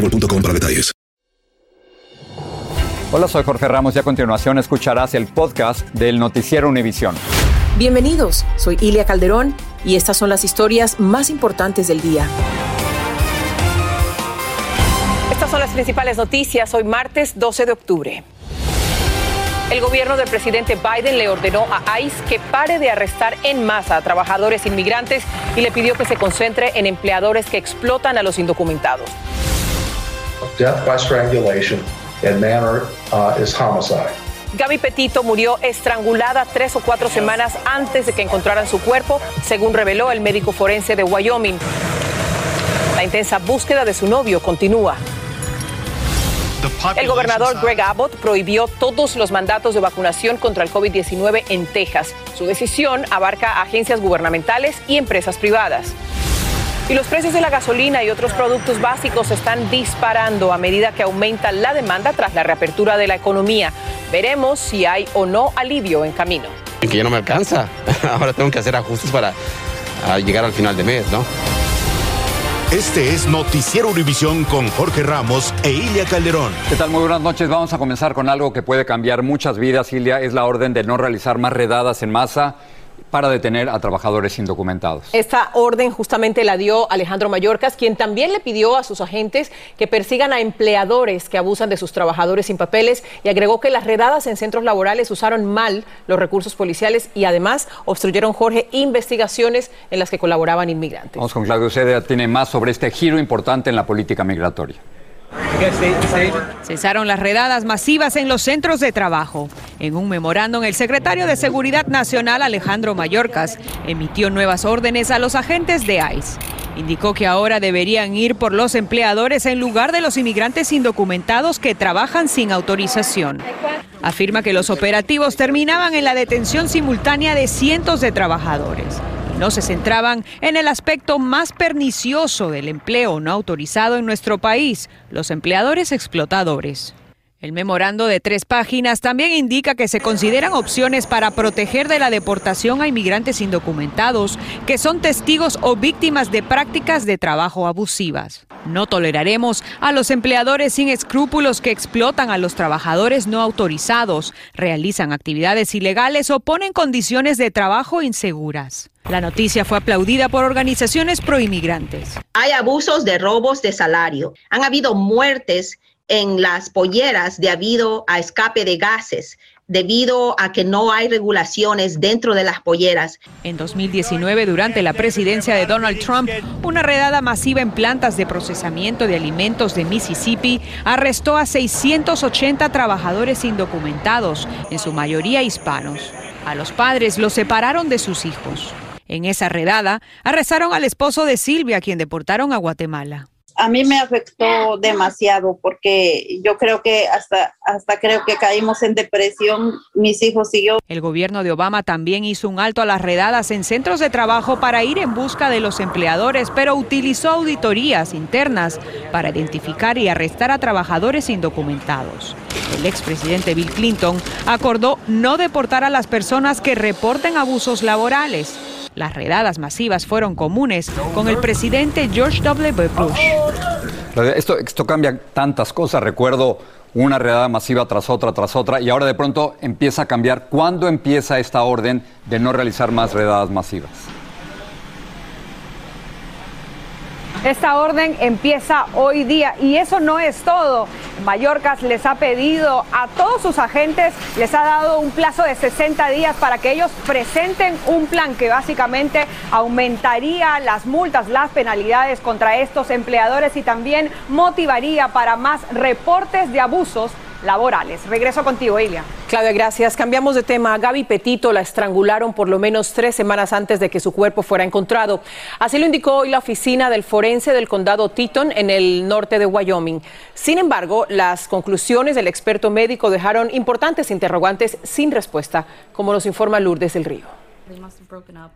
boostmobile.com para detalles. Hola, soy Jorge Ramos y a continuación escucharás el podcast del Noticiero Univisión. Bienvenidos, soy Ilia Calderón y estas son las historias más importantes del día. Estas son las principales noticias hoy martes 12 de octubre. El gobierno del presidente Biden le ordenó a ICE que pare de arrestar en masa a trabajadores inmigrantes y le pidió que se concentre en empleadores que explotan a los indocumentados. Death by strangulation and manner uh, is homicide. Gaby Petito murió estrangulada tres o cuatro semanas antes de que encontraran su cuerpo, según reveló el médico forense de Wyoming. La intensa búsqueda de su novio continúa. El gobernador Greg Abbott prohibió todos los mandatos de vacunación contra el COVID-19 en Texas. Su decisión abarca agencias gubernamentales y empresas privadas. Y los precios de la gasolina y otros productos básicos están disparando a medida que aumenta la demanda tras la reapertura de la economía. Veremos si hay o no alivio en camino. Que ya no me alcanza. Ahora tengo que hacer ajustes para llegar al final de mes, ¿no? Este es Noticiero Univisión con Jorge Ramos e Ilia Calderón. ¿Qué tal? Muy buenas noches. Vamos a comenzar con algo que puede cambiar muchas vidas, Ilia. Es la orden de no realizar más redadas en masa para detener a trabajadores indocumentados. Esta orden justamente la dio Alejandro Mayorkas, quien también le pidió a sus agentes que persigan a empleadores que abusan de sus trabajadores sin papeles y agregó que las redadas en centros laborales usaron mal los recursos policiales y además obstruyeron, Jorge, investigaciones en las que colaboraban inmigrantes. Vamos con Claudio Cedea, tiene más sobre este giro importante en la política migratoria. Cesaron las redadas masivas en los centros de trabajo. En un memorándum, el secretario de Seguridad Nacional, Alejandro Mayorkas, emitió nuevas órdenes a los agentes de ICE. Indicó que ahora deberían ir por los empleadores en lugar de los inmigrantes indocumentados que trabajan sin autorización. Afirma que los operativos terminaban en la detención simultánea de cientos de trabajadores no se centraban en el aspecto más pernicioso del empleo no autorizado en nuestro país, los empleadores explotadores. El memorando de tres páginas también indica que se consideran opciones para proteger de la deportación a inmigrantes indocumentados que son testigos o víctimas de prácticas de trabajo abusivas. No toleraremos a los empleadores sin escrúpulos que explotan a los trabajadores no autorizados, realizan actividades ilegales o ponen condiciones de trabajo inseguras. La noticia fue aplaudida por organizaciones proinmigrantes. Hay abusos de robos de salario. Han habido muertes en las polleras debido a escape de gases, debido a que no hay regulaciones dentro de las polleras. En 2019, durante la presidencia de Donald Trump, una redada masiva en plantas de procesamiento de alimentos de Mississippi arrestó a 680 trabajadores indocumentados, en su mayoría hispanos. A los padres los separaron de sus hijos. En esa redada, arrestaron al esposo de Silvia, quien deportaron a Guatemala a mí me afectó demasiado porque yo creo que hasta, hasta creo que caímos en depresión mis hijos y yo. El gobierno de Obama también hizo un alto a las redadas en centros de trabajo para ir en busca de los empleadores, pero utilizó auditorías internas para identificar y arrestar a trabajadores indocumentados. El expresidente Bill Clinton acordó no deportar a las personas que reporten abusos laborales las redadas masivas fueron comunes con el presidente George W. Bush. Esto, cambia tantas cosas. Recuerdo una redada masiva tras otra, tras otra, y ahora de pronto empieza a cambiar. ¿Cuándo empieza esta orden de no realizar más redadas masivas? Esta orden empieza hoy día y eso no es todo. Mallorca les ha pedido a todos sus agentes, les ha dado un plazo de 60 días para que ellos presenten un plan que básicamente aumentaría las multas, las penalidades contra estos empleadores y también motivaría para más reportes de abusos laborales. Regreso contigo, Ilia. Claudia, gracias. Cambiamos de tema. Gaby Petito la estrangularon por lo menos tres semanas antes de que su cuerpo fuera encontrado. Así lo indicó hoy la oficina del forense del condado Teton en el norte de Wyoming. Sin embargo, las conclusiones del experto médico dejaron importantes interrogantes sin respuesta, como nos informa Lourdes del Río.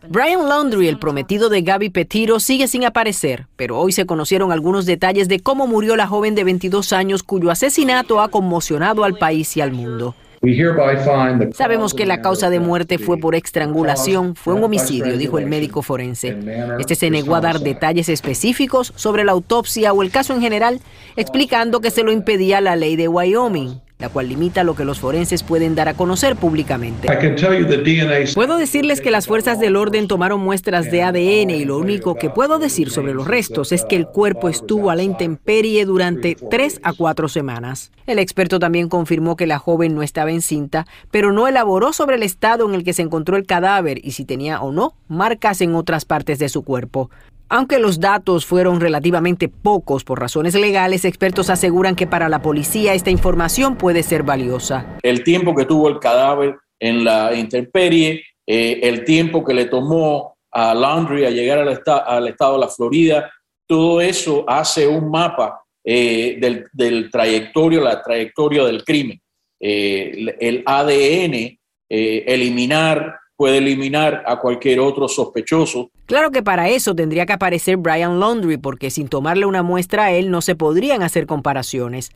Brian Laundrie, el prometido de Gaby Petiro, sigue sin aparecer, pero hoy se conocieron algunos detalles de cómo murió la joven de 22 años cuyo asesinato ha conmocionado al país y al mundo. Sabemos que la causa de muerte fue por estrangulación, fue un homicidio, dijo el médico forense. Este se negó a dar detalles específicos sobre la autopsia o el caso en general, explicando que se lo impedía la ley de Wyoming la cual limita lo que los forenses pueden dar a conocer públicamente. Puedo decirles que las fuerzas del orden tomaron muestras de ADN y lo único que puedo decir sobre los restos es que el cuerpo estuvo a la intemperie durante tres a cuatro semanas. El experto también confirmó que la joven no estaba encinta, pero no elaboró sobre el estado en el que se encontró el cadáver y si tenía o no marcas en otras partes de su cuerpo. Aunque los datos fueron relativamente pocos por razones legales, expertos aseguran que para la policía esta información puede ser valiosa. El tiempo que tuvo el cadáver en la intemperie, eh, el tiempo que le tomó a Laundry a llegar al, estado de la Florida, todo eso hace un mapa eh, del, trayectorio, la trayectoria del crimen. Eh, el ADN, eliminar puede eliminar a cualquier otro sospechoso. Claro que para eso tendría que aparecer Brian Laundry, porque sin tomarle una muestra a él no se podrían hacer comparaciones.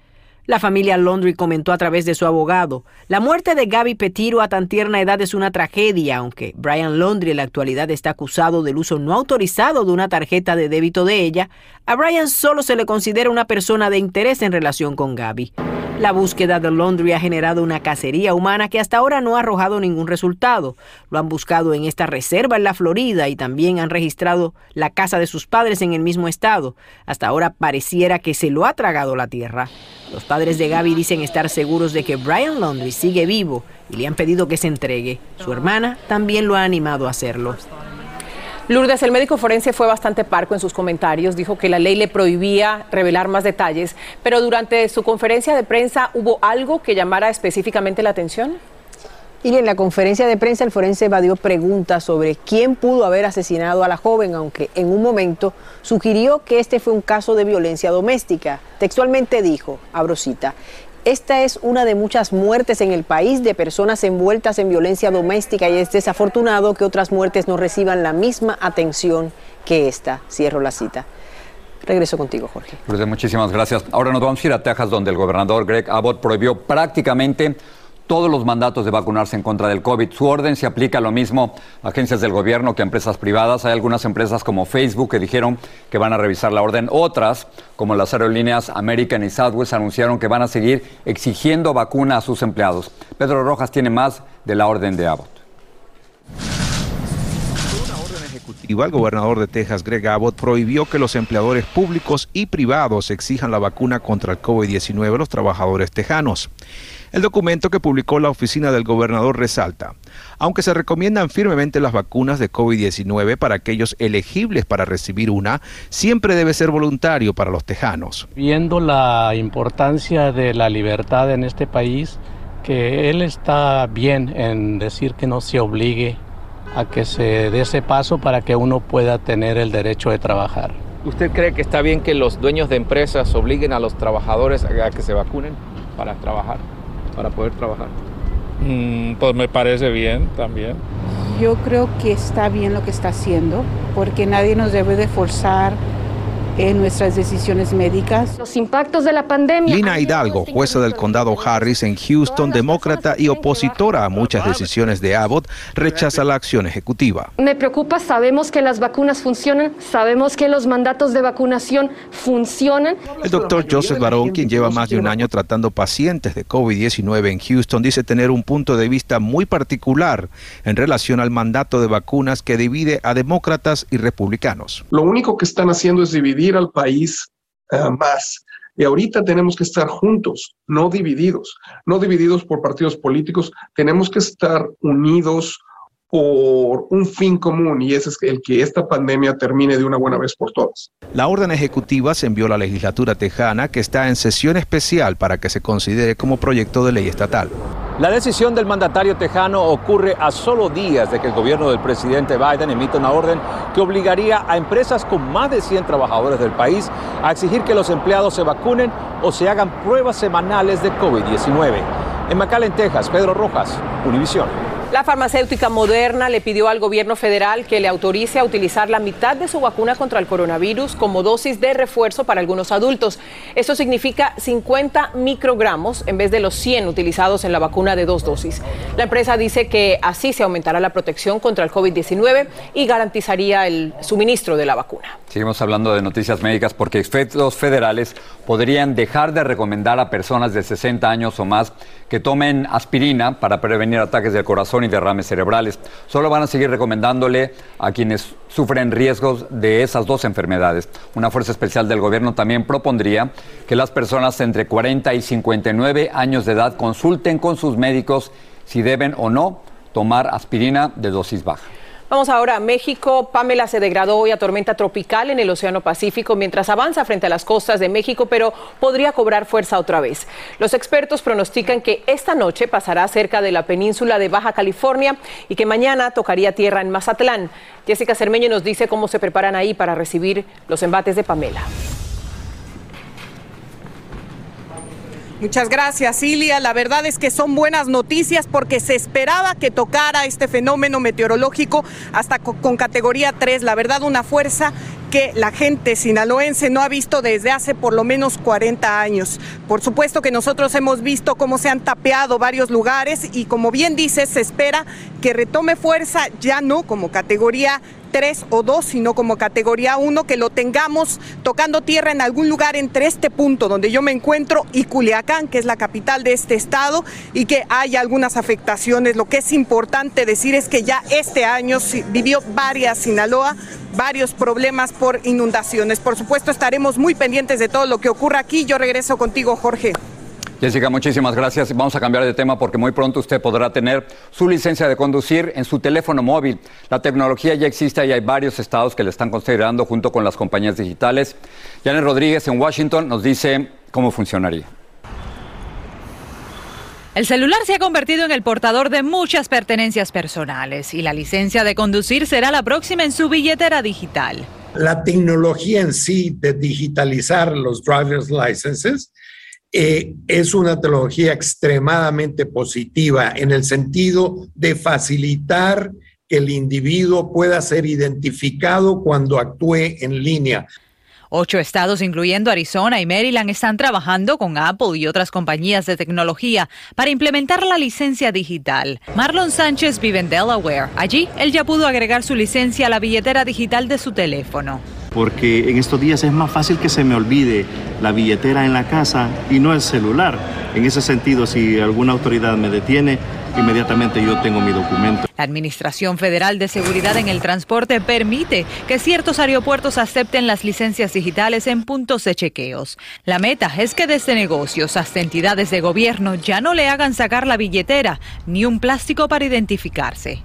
La familia Laundry comentó a través de su abogado, la muerte de Gaby Petiro a tan tierna edad es una tragedia, aunque Brian Laundry en la actualidad está acusado del uso no autorizado de una tarjeta de débito de ella, a Brian solo se le considera una persona de interés en relación con Gaby. La búsqueda de Laundry ha generado una cacería humana que hasta ahora no ha arrojado ningún resultado. Lo han buscado en esta reserva en la Florida y también han registrado la casa de sus padres en el mismo estado. Hasta ahora pareciera que se lo ha tragado la tierra. Los padres de Gaby dicen estar seguros de que Brian Laundry sigue vivo y le han pedido que se entregue. Su hermana también lo ha animado a hacerlo. Lourdes, el médico forense fue bastante parco en sus comentarios, dijo que la ley le prohibía revelar más detalles, pero durante su conferencia de prensa hubo algo que llamara específicamente la atención. Y en la conferencia de prensa el forense evadió preguntas sobre quién pudo haber asesinado a la joven, aunque en un momento sugirió que este fue un caso de violencia doméstica. Textualmente dijo, abro cita, esta es una de muchas muertes en el país de personas envueltas en violencia doméstica y es desafortunado que otras muertes no reciban la misma atención que esta. Cierro la cita. Regreso contigo, Jorge. muchísimas gracias. Ahora nos vamos a ir a Texas, donde el gobernador Greg Abbott prohibió prácticamente todos los mandatos de vacunarse en contra del COVID. Su orden se aplica lo mismo a agencias del gobierno que a empresas privadas. Hay algunas empresas como Facebook que dijeron que van a revisar la orden. Otras, como las aerolíneas American y Southwest, anunciaron que van a seguir exigiendo vacuna a sus empleados. Pedro Rojas tiene más de la orden de Abbott. el gobernador de Texas, Greg Abbott, prohibió que los empleadores públicos y privados exijan la vacuna contra el COVID-19 a los trabajadores tejanos. El documento que publicó la oficina del gobernador resalta, aunque se recomiendan firmemente las vacunas de COVID-19 para aquellos elegibles para recibir una, siempre debe ser voluntario para los tejanos. Viendo la importancia de la libertad en este país, que él está bien en decir que no se obligue a que se dé ese paso para que uno pueda tener el derecho de trabajar. ¿Usted cree que está bien que los dueños de empresas obliguen a los trabajadores a que se vacunen para trabajar? Para poder trabajar. Mm, pues me parece bien también. Yo creo que está bien lo que está haciendo, porque nadie nos debe de forzar en nuestras decisiones médicas. Los impactos de la pandemia. Lina Hidalgo, jueza del condado Harris en Houston, demócrata y opositora a muchas decisiones de Abbott, rechaza la acción ejecutiva. Me preocupa, sabemos que las vacunas funcionan, sabemos que los mandatos de vacunación funcionan. El doctor Joseph Barón, quien lleva más de un año tratando pacientes de COVID-19 en Houston, dice tener un punto de vista muy particular en relación al mandato de vacunas que divide a demócratas y republicanos. Lo único que están haciendo es dividir al país uh, más. Y ahorita tenemos que estar juntos, no divididos, no divididos por partidos políticos, tenemos que estar unidos por un fin común y ese es el que esta pandemia termine de una buena vez por todas. La orden ejecutiva se envió a la legislatura tejana que está en sesión especial para que se considere como proyecto de ley estatal. La decisión del mandatario tejano ocurre a solo días de que el gobierno del presidente Biden emita una orden que obligaría a empresas con más de 100 trabajadores del país a exigir que los empleados se vacunen o se hagan pruebas semanales de COVID-19. En McAllen, Texas, Pedro Rojas, Univisión. La farmacéutica Moderna le pidió al gobierno federal que le autorice a utilizar la mitad de su vacuna contra el coronavirus como dosis de refuerzo para algunos adultos. Esto significa 50 microgramos en vez de los 100 utilizados en la vacuna de dos dosis. La empresa dice que así se aumentará la protección contra el COVID-19 y garantizaría el suministro de la vacuna. Seguimos hablando de noticias médicas porque expertos federales podrían dejar de recomendar a personas de 60 años o más que tomen aspirina para prevenir ataques del corazón y derrames cerebrales. Solo van a seguir recomendándole a quienes sufren riesgos de esas dos enfermedades. Una fuerza especial del gobierno también propondría que las personas entre 40 y 59 años de edad consulten con sus médicos si deben o no tomar aspirina de dosis baja. Vamos ahora a México. Pamela se degradó hoy a tormenta tropical en el Océano Pacífico mientras avanza frente a las costas de México, pero podría cobrar fuerza otra vez. Los expertos pronostican que esta noche pasará cerca de la península de Baja California y que mañana tocaría tierra en Mazatlán. Jessica Cermeño nos dice cómo se preparan ahí para recibir los embates de Pamela. Muchas gracias, Ilia. La verdad es que son buenas noticias porque se esperaba que tocara este fenómeno meteorológico hasta con categoría 3. La verdad, una fuerza que la gente sinaloense no ha visto desde hace por lo menos 40 años. Por supuesto que nosotros hemos visto cómo se han tapeado varios lugares y como bien dices, se espera que retome fuerza ya no como categoría 3 o 2, sino como categoría 1, que lo tengamos tocando tierra en algún lugar entre este punto donde yo me encuentro y Culiacán, que es la capital de este estado, y que haya algunas afectaciones. Lo que es importante decir es que ya este año vivió varias Sinaloa, varios problemas por inundaciones. Por supuesto, estaremos muy pendientes de todo lo que ocurra aquí. Yo regreso contigo, Jorge. Jessica, muchísimas gracias. Vamos a cambiar de tema porque muy pronto usted podrá tener su licencia de conducir en su teléfono móvil. La tecnología ya existe y hay varios estados que la están considerando junto con las compañías digitales. Janet Rodríguez en Washington nos dice cómo funcionaría. El celular se ha convertido en el portador de muchas pertenencias personales y la licencia de conducir será la próxima en su billetera digital. La tecnología en sí de digitalizar los driver's licenses eh, es una tecnología extremadamente positiva en el sentido de facilitar que el individuo pueda ser identificado cuando actúe en línea. Ocho estados, incluyendo Arizona y Maryland, están trabajando con Apple y otras compañías de tecnología para implementar la licencia digital. Marlon Sánchez vive en Delaware. Allí, él ya pudo agregar su licencia a la billetera digital de su teléfono porque en estos días es más fácil que se me olvide la billetera en la casa y no el celular. En ese sentido, si alguna autoridad me detiene, inmediatamente yo tengo mi documento. La Administración Federal de Seguridad en el Transporte permite que ciertos aeropuertos acepten las licencias digitales en puntos de chequeos. La meta es que desde negocios hasta entidades de gobierno ya no le hagan sacar la billetera ni un plástico para identificarse.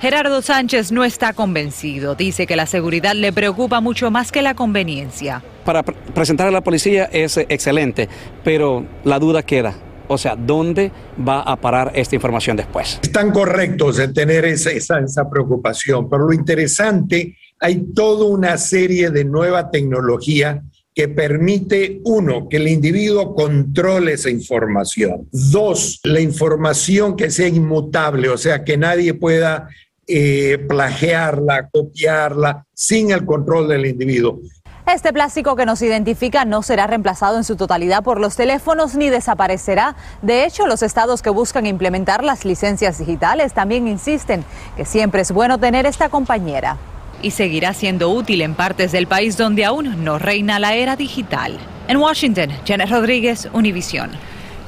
Gerardo Sánchez no está convencido. Dice que la seguridad le preocupa mucho más que la conveniencia. Para presentar a la policía es excelente, pero la duda queda. O sea, ¿dónde va a parar esta información después? Están correctos en tener esa, esa, esa preocupación, pero lo interesante, hay toda una serie de nueva tecnología que permite, uno, que el individuo controle esa información. Dos, la información que sea inmutable, o sea, que nadie pueda eh, plagiarla, copiarla, sin el control del individuo. Este plástico que nos identifica no será reemplazado en su totalidad por los teléfonos ni desaparecerá. De hecho, los estados que buscan implementar las licencias digitales también insisten que siempre es bueno tener esta compañera. Y seguirá siendo útil en partes del país donde aún no reina la era digital. En Washington, Janet Rodríguez, Univisión.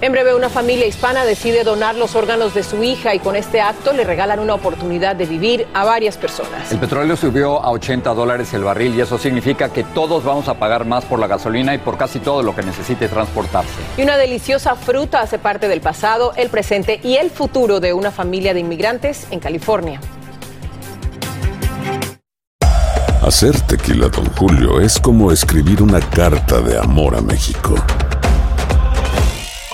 En breve, una familia hispana decide donar los órganos de su hija y con este acto le regalan una oportunidad de vivir a varias personas. El petróleo subió a 80 dólares el barril y eso significa que todos vamos a pagar más por la gasolina y por casi todo lo que necesite transportarse. Y una deliciosa fruta hace parte del pasado, el presente y el futuro de una familia de inmigrantes en California. Hacer tequila, don Julio, es como escribir una carta de amor a México.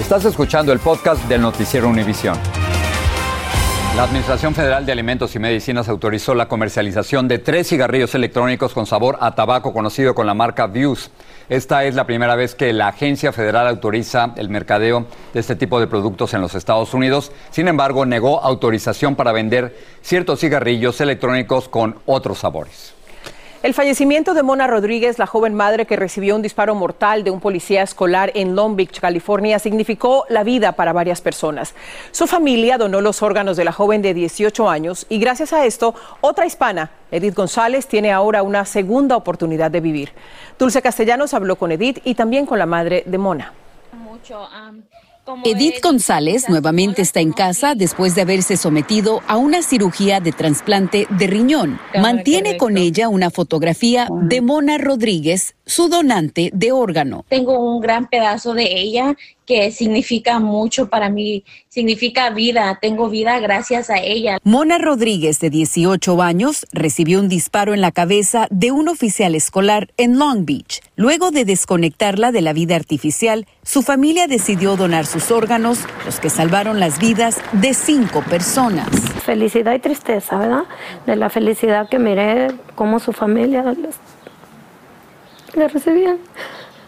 Estás escuchando el podcast del Noticiero Univisión. La Administración Federal de Alimentos y Medicinas autorizó la comercialización de tres cigarrillos electrónicos con sabor a tabaco conocido con la marca Views. Esta es la primera vez que la agencia federal autoriza el mercadeo de este tipo de productos en los Estados Unidos. Sin embargo, negó autorización para vender ciertos cigarrillos electrónicos con otros sabores. El fallecimiento de Mona Rodríguez, la joven madre que recibió un disparo mortal de un policía escolar en Long Beach, California, significó la vida para varias personas. Su familia donó los órganos de la joven de 18 años y gracias a esto, otra hispana, Edith González, tiene ahora una segunda oportunidad de vivir. Dulce Castellanos habló con Edith y también con la madre de Mona. Edith González nuevamente está en casa después de haberse sometido a una cirugía de trasplante de riñón. Mantiene con ella una fotografía de Mona Rodríguez, su donante de órgano. Tengo un gran pedazo de ella que significa mucho para mí, significa vida, tengo vida gracias a ella. Mona Rodríguez, de 18 años, recibió un disparo en la cabeza de un oficial escolar en Long Beach. Luego de desconectarla de la vida artificial, su familia decidió donar sus órganos, los que salvaron las vidas de cinco personas. Felicidad y tristeza, ¿verdad? De la felicidad que miré cómo su familia le recibían.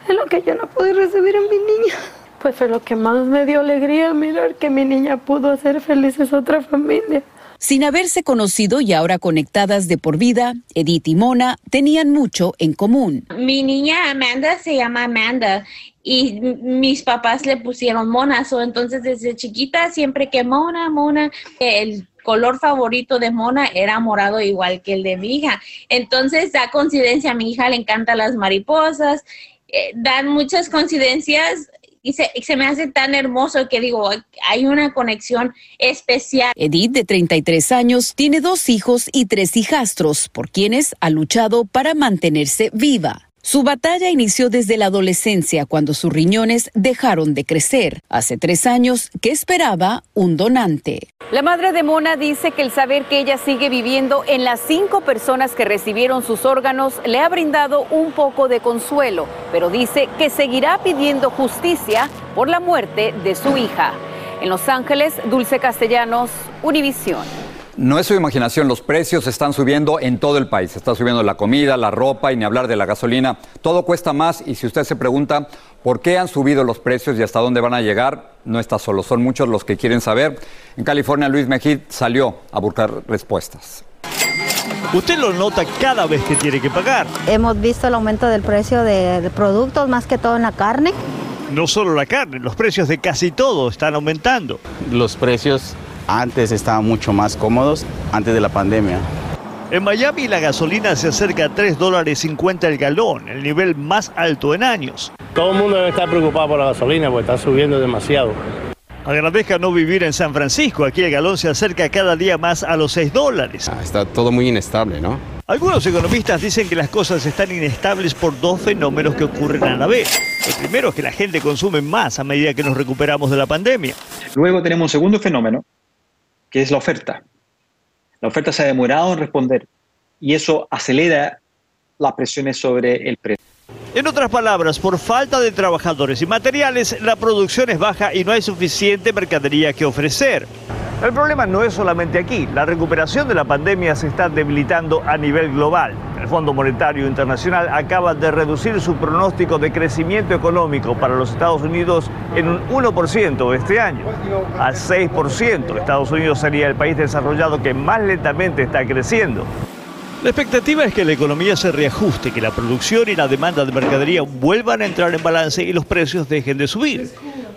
Es lo que yo no pude recibir en mi niña. Pues fue lo que más me dio alegría mirar que mi niña pudo hacer felices a otra familia. Sin haberse conocido y ahora conectadas de por vida, Edith y Mona tenían mucho en común. Mi niña Amanda se llama Amanda y mis papás le pusieron Mona, so, entonces desde chiquita siempre que Mona, Mona, el color favorito de Mona era morado igual que el de mi hija. Entonces da coincidencia, a mi hija le encantan las mariposas, eh, dan muchas coincidencias y se, y se, me hace tan hermoso que digo, hay una conexión especial. Edith, de 33 años, tiene dos hijos y tres hijastros, por quienes ha luchado para mantenerse viva. Su batalla inició desde la adolescencia, cuando sus riñones dejaron de crecer. Hace tres años que esperaba un donante. La madre de Mona dice que el saber que ella sigue viviendo en las cinco personas que recibieron sus órganos le ha brindado un poco de consuelo, pero dice que seguirá pidiendo justicia por la muerte de su hija. En Los Ángeles, Dulce Castellanos, Univisión. No es su imaginación, los precios están subiendo en todo el país. Está subiendo la comida, la ropa y ni hablar de la gasolina. Todo cuesta más y si usted se pregunta por qué han subido los precios y hasta dónde van a llegar, no está solo. Son muchos los que quieren saber. En California, Luis Mejid salió a buscar respuestas. Usted lo nota cada vez que tiene que pagar. Hemos visto el aumento del precio de, de productos, más que todo en la carne. No solo la carne, los precios de casi todo están aumentando. Los precios antes estaban mucho más cómodos, antes de la pandemia. En Miami la gasolina se acerca a 3 dólares 50 el galón, el nivel más alto en años. Todo el mundo debe estar preocupado por la gasolina porque está subiendo demasiado. Agradezca no vivir en San Francisco, aquí el galón se acerca cada día más a los 6 dólares. está todo muy inestable, ¿no? Algunos economistas dicen que las cosas están inestables por dos fenómenos que ocurren a la vez. El primero es que la gente consume más a medida que nos recuperamos de la pandemia. Luego tenemos un segundo fenómeno, que es la oferta. La oferta se ha demorado en responder y eso acelera las presiones sobre el precio. En otras palabras, por falta de trabajadores y materiales, la producción es baja y no hay suficiente mercadería que ofrecer. El problema no es solamente aquí, la recuperación de la pandemia se está debilitando a nivel global. El Fondo Monetario Internacional acaba de reducir su pronóstico de crecimiento económico para los Estados Unidos en un 1% este año, al 6%. Estados Unidos sería el país desarrollado que más lentamente está creciendo. La expectativa es que la economía se reajuste, que la producción y la demanda de mercadería vuelvan a entrar en balance y los precios dejen de subir.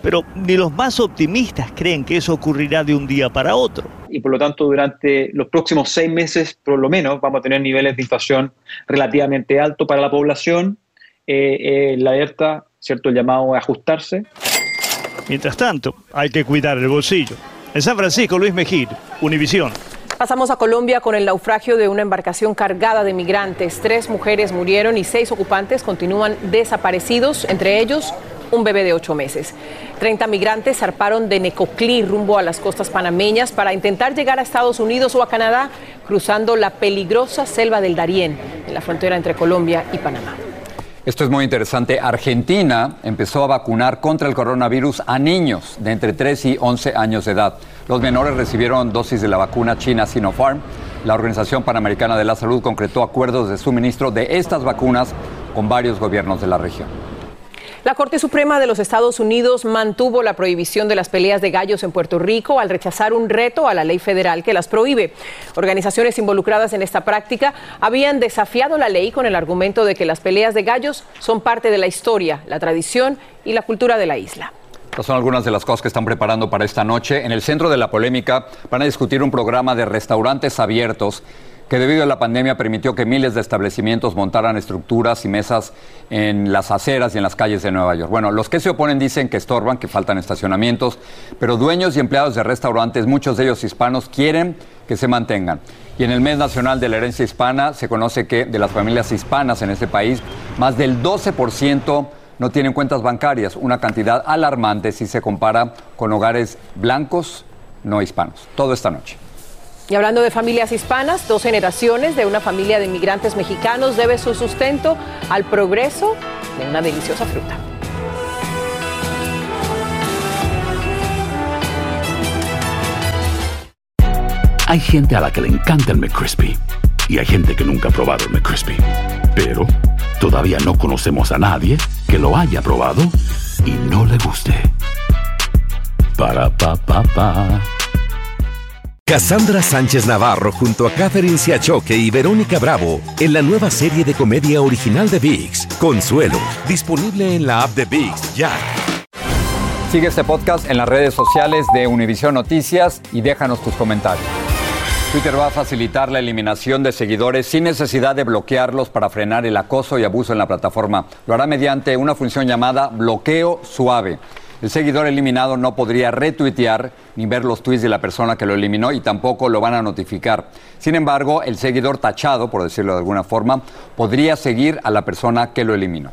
Pero ni los más optimistas creen que eso ocurrirá de un día para otro. Y por lo tanto, durante los próximos seis meses, por lo menos, vamos a tener niveles de inflación relativamente altos para la población. Eh, eh, la alerta, ¿cierto? El llamado a ajustarse. Mientras tanto, hay que cuidar el bolsillo. En San Francisco, Luis Mejir, Univisión. Pasamos a Colombia con el naufragio de una embarcación cargada de migrantes. Tres mujeres murieron y seis ocupantes continúan desaparecidos, entre ellos un bebé de ocho meses. Treinta migrantes zarparon de Necoclí rumbo a las costas panameñas para intentar llegar a Estados Unidos o a Canadá, cruzando la peligrosa selva del Darién, en la frontera entre Colombia y Panamá. Esto es muy interesante. Argentina empezó a vacunar contra el coronavirus a niños de entre 3 y 11 años de edad. Los menores recibieron dosis de la vacuna china Sinopharm. La Organización Panamericana de la Salud concretó acuerdos de suministro de estas vacunas con varios gobiernos de la región. La Corte Suprema de los Estados Unidos mantuvo la prohibición de las peleas de gallos en Puerto Rico al rechazar un reto a la ley federal que las prohíbe. Organizaciones involucradas en esta práctica habían desafiado la ley con el argumento de que las peleas de gallos son parte de la historia, la tradición y la cultura de la isla. Estas son algunas de las cosas que están preparando para esta noche. En el centro de la polémica van a discutir un programa de restaurantes abiertos que debido a la pandemia permitió que miles de establecimientos montaran estructuras y mesas en las aceras y en las calles de Nueva York. Bueno, los que se oponen dicen que estorban, que faltan estacionamientos, pero dueños y empleados de restaurantes, muchos de ellos hispanos, quieren que se mantengan. Y en el mes nacional de la herencia hispana se conoce que de las familias hispanas en este país, más del 12% no tienen cuentas bancarias, una cantidad alarmante si se compara con hogares blancos no hispanos. Todo esta noche. Y hablando de familias hispanas, dos generaciones de una familia de inmigrantes mexicanos debe su sustento al progreso de una deliciosa fruta. Hay gente a la que le encanta el McCrispy y hay gente que nunca ha probado el McCrispy. Pero todavía no conocemos a nadie que lo haya probado y no le guste. Para pa pa pa. Cassandra Sánchez Navarro junto a Catherine Siachoque y Verónica Bravo en la nueva serie de comedia original de VIX, Consuelo, disponible en la app de VIX ya. Sigue este podcast en las redes sociales de Univision Noticias y déjanos tus comentarios. Twitter va a facilitar la eliminación de seguidores sin necesidad de bloquearlos para frenar el acoso y abuso en la plataforma. Lo hará mediante una función llamada bloqueo suave. El seguidor eliminado no podría retuitear ni ver los tweets de la persona que lo eliminó y tampoco lo van a notificar. Sin embargo, el seguidor tachado, por decirlo de alguna forma, podría seguir a la persona que lo eliminó.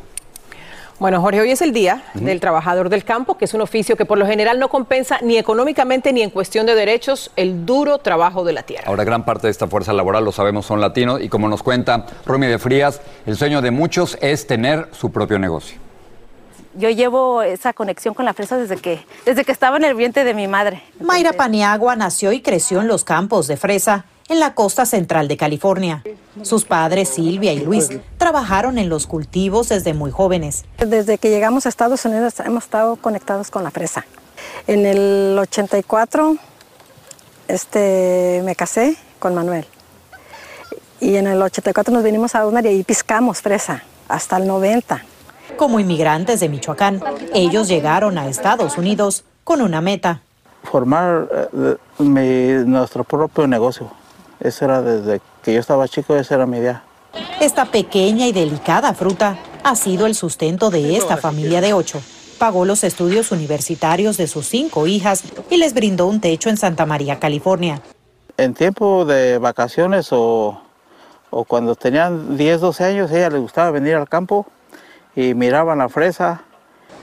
Bueno, Jorge, hoy es el Día del Trabajador del Campo, que es un oficio que por lo general no compensa ni económicamente ni en cuestión de derechos el duro trabajo de la tierra. Ahora, gran parte de esta fuerza laboral, lo sabemos, son latinos y como nos cuenta Romy de Frías, el sueño de muchos es tener su propio negocio. Yo llevo esa conexión con la fresa desde que, desde que estaba en el vientre de mi madre. Mayra Paniagua nació y creció en los campos de fresa en la costa central de California. Sus padres, Silvia y Luis, trabajaron en los cultivos desde muy jóvenes. Desde que llegamos a Estados Unidos hemos estado conectados con la fresa. En el 84 este, me casé con Manuel. Y en el 84 nos vinimos a Donar y ahí piscamos fresa hasta el 90. Como inmigrantes de Michoacán, ellos llegaron a Estados Unidos con una meta. Formar eh, mi- nuestro propio negocio Eso era desde que yo estaba chico, esa era mi idea. Esta pequeña y delicada fruta ha sido el sustento de esta familia de ocho. Pagó los estudios universitarios de sus cinco hijas y les brindó un techo en Santa María, California. En tiempo de vacaciones o, o cuando tenían 10, 12 años, a ella le gustaba venir al campo y miraban la fresa.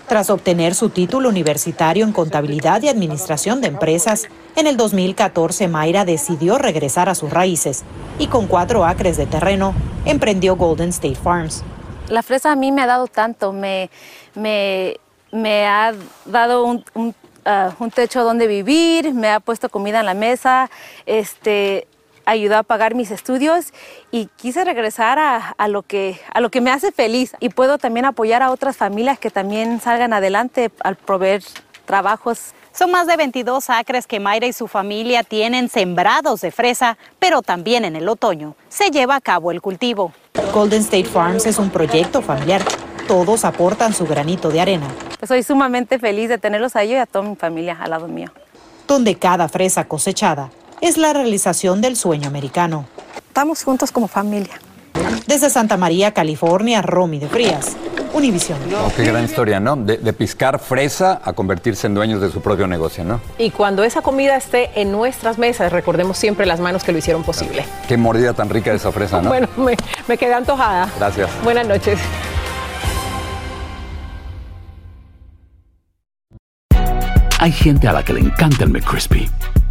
Tras obtener su título universitario en contabilidad y administración de empresas, en el 2014 Mayra decidió regresar a sus raíces y con cuatro acres de terreno emprendió Golden State Farms. La fresa a mí me ha dado tanto, me, me, me ha dado un, un, uh, un, techo donde vivir, me ha puesto comida en la mesa, este, ayudó a pagar mis estudios y quise regresar a, a, lo que, a lo que me hace feliz y puedo también apoyar a otras familias que también salgan adelante al proveer trabajos son más de 22 acres que Mayra y su familia tienen sembrados de fresa, pero también en el otoño se lleva a cabo el cultivo. Golden State Farms es un proyecto familiar. Todos aportan su granito de arena. Pues soy sumamente feliz de tenerlos a ellos y a toda mi familia al lado mío. Donde cada fresa cosechada es la realización del sueño americano. Estamos juntos como familia. Desde Santa María, California, Romy de Frías, Univisión. Oh, qué gran historia, ¿no? De, de, piscar fresa a convertirse en dueños de su propio negocio, ¿no? Y cuando esa comida esté en nuestras mesas, recordemos siempre las manos que lo hicieron posible. Qué mordida tan rica de esa fresa, ¿no? Bueno, me, me quedé antojada. Gracias. Buenas noches. Hay gente a la que le encanta el McCrispy